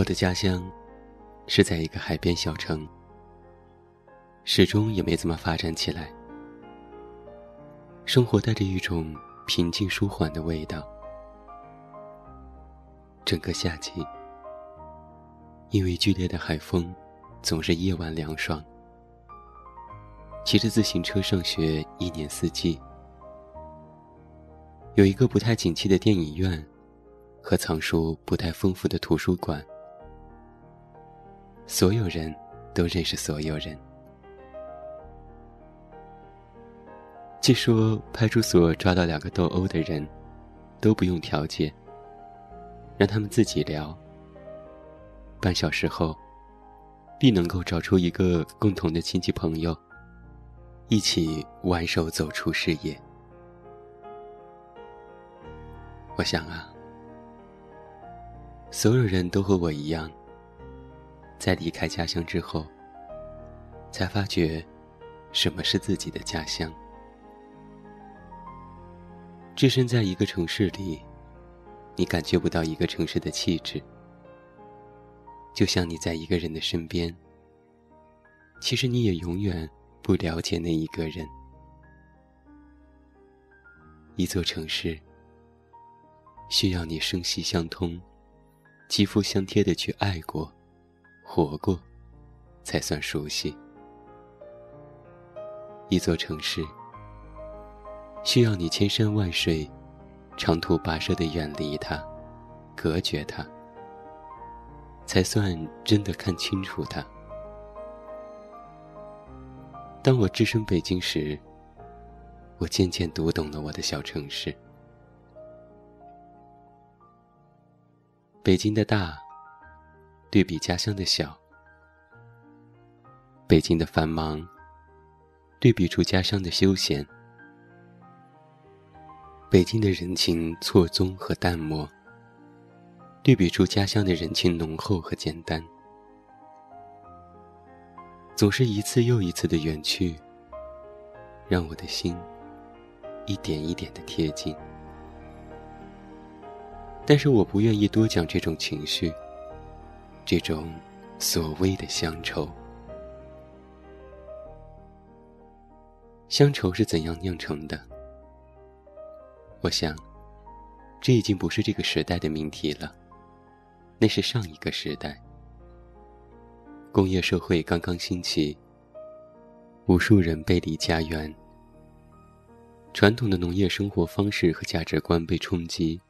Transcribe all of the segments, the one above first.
我的家乡是在一个海边小城，始终也没怎么发展起来。生活带着一种平静舒缓的味道。整个夏季，因为剧烈的海风，总是夜晚凉爽。骑着自行车上学，一年四季。有一个不太景气的电影院，和藏书不太丰富的图书馆。所有人都认识所有人。据说派出所抓到两个斗殴的人，都不用调解，让他们自己聊。半小时后，必能够找出一个共同的亲戚朋友，一起挽手走出视野。我想啊，所有人都和我一样。在离开家乡之后，才发觉什么是自己的家乡。置身在一个城市里，你感觉不到一个城市的气质，就像你在一个人的身边，其实你也永远不了解那一个人。一座城市需要你声息相通、肌肤相贴的去爱过。活过，才算熟悉。一座城市需要你千山万水、长途跋涉的远离它，隔绝它，才算真的看清楚它。当我置身北京时，我渐渐读懂了我的小城市。北京的大。对比家乡的小，北京的繁忙，对比出家乡的休闲；北京的人情错综和淡漠，对比出家乡的人情浓厚和简单。总是一次又一次的远去，让我的心一点一点的贴近。但是我不愿意多讲这种情绪。这种所谓的乡愁，乡愁是怎样酿成的？我想，这已经不是这个时代的命题了，那是上一个时代。工业社会刚刚兴起，无数人背离家园，传统的农业生活方式和价值观被冲击，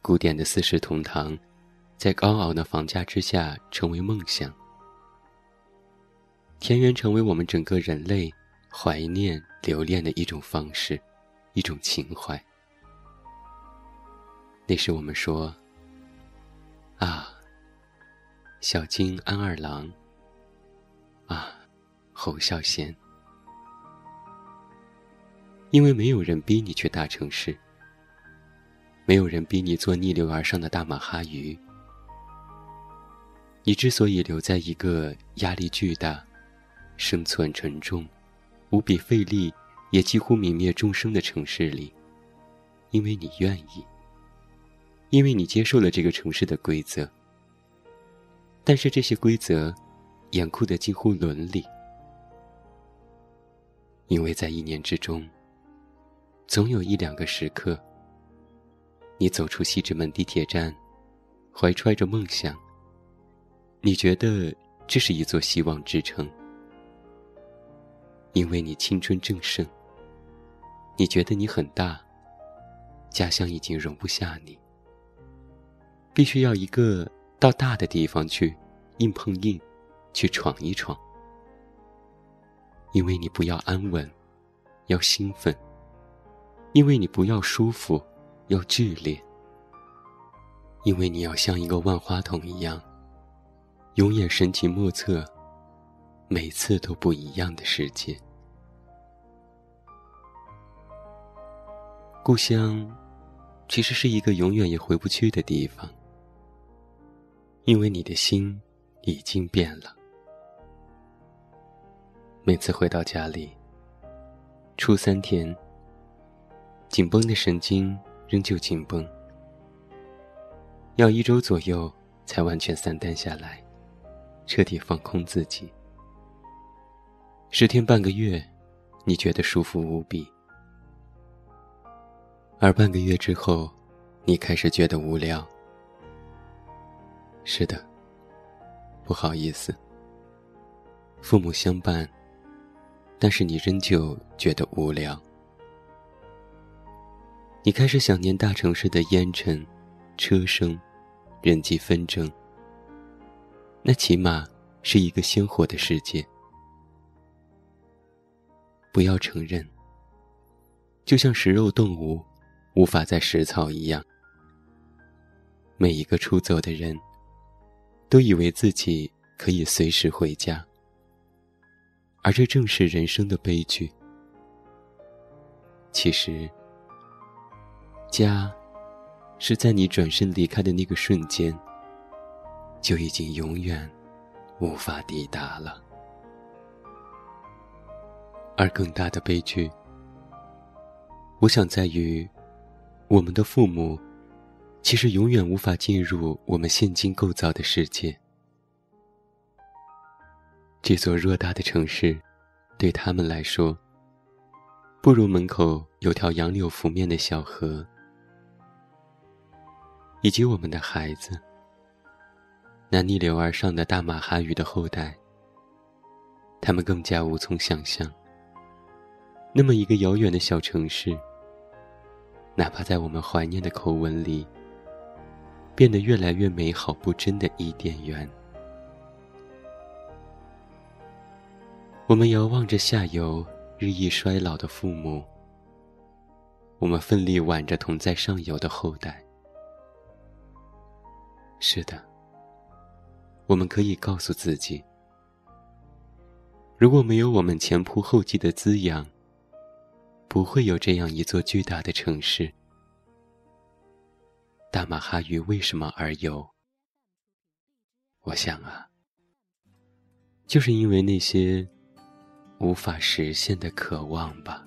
古典的四世同堂。在高昂的房价之下，成为梦想。田园成为我们整个人类怀念、留恋的一种方式，一种情怀。那时我们说：“啊，小金安二郎。啊，侯孝贤。”因为没有人逼你去大城市，没有人逼你做逆流而上的大马哈鱼。你之所以留在一个压力巨大、生存沉重、无比费力，也几乎泯灭众生的城市里，因为你愿意，因为你接受了这个城市的规则。但是这些规则严酷的近乎伦理，因为在一年之中，总有一两个时刻，你走出西直门地铁站，怀揣着梦想。你觉得这是一座希望之城，因为你青春正盛。你觉得你很大，家乡已经容不下你，必须要一个到大的地方去硬碰硬，去闯一闯。因为你不要安稳，要兴奋；因为你不要舒服，要剧烈；因为你要像一个万花筒一样。永远神情莫测，每次都不一样的世界。故乡，其实是一个永远也回不去的地方，因为你的心已经变了。每次回到家里，初三天，紧绷的神经仍旧紧绷，要一周左右。才完全散淡下来，彻底放空自己。十天半个月，你觉得舒服无比，而半个月之后，你开始觉得无聊。是的，不好意思，父母相伴，但是你仍旧觉得无聊。你开始想念大城市的烟尘、车声、人际纷争。那起码是一个鲜活的世界。不要承认，就像食肉动物无法再食草一样。每一个出走的人，都以为自己可以随时回家，而这正是人生的悲剧。其实。家，是在你转身离开的那个瞬间，就已经永远无法抵达了。而更大的悲剧，我想在于，我们的父母，其实永远无法进入我们现今构造的世界。这座偌大的城市，对他们来说，不如门口有条杨柳拂面的小河。以及我们的孩子，那逆流而上的大马哈鱼的后代，他们更加无从想象。那么一个遥远的小城市，哪怕在我们怀念的口吻里，变得越来越美好不真的伊甸园。我们遥望着下游日益衰老的父母，我们奋力挽着同在上游的后代。是的，我们可以告诉自己：如果没有我们前仆后继的滋养，不会有这样一座巨大的城市。大马哈鱼为什么而有？我想啊，就是因为那些无法实现的渴望吧。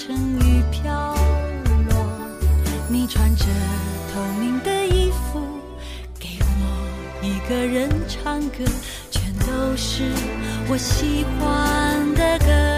成雨飘落。你穿着透明的衣服，给我一个人唱歌。全都是我喜欢的歌。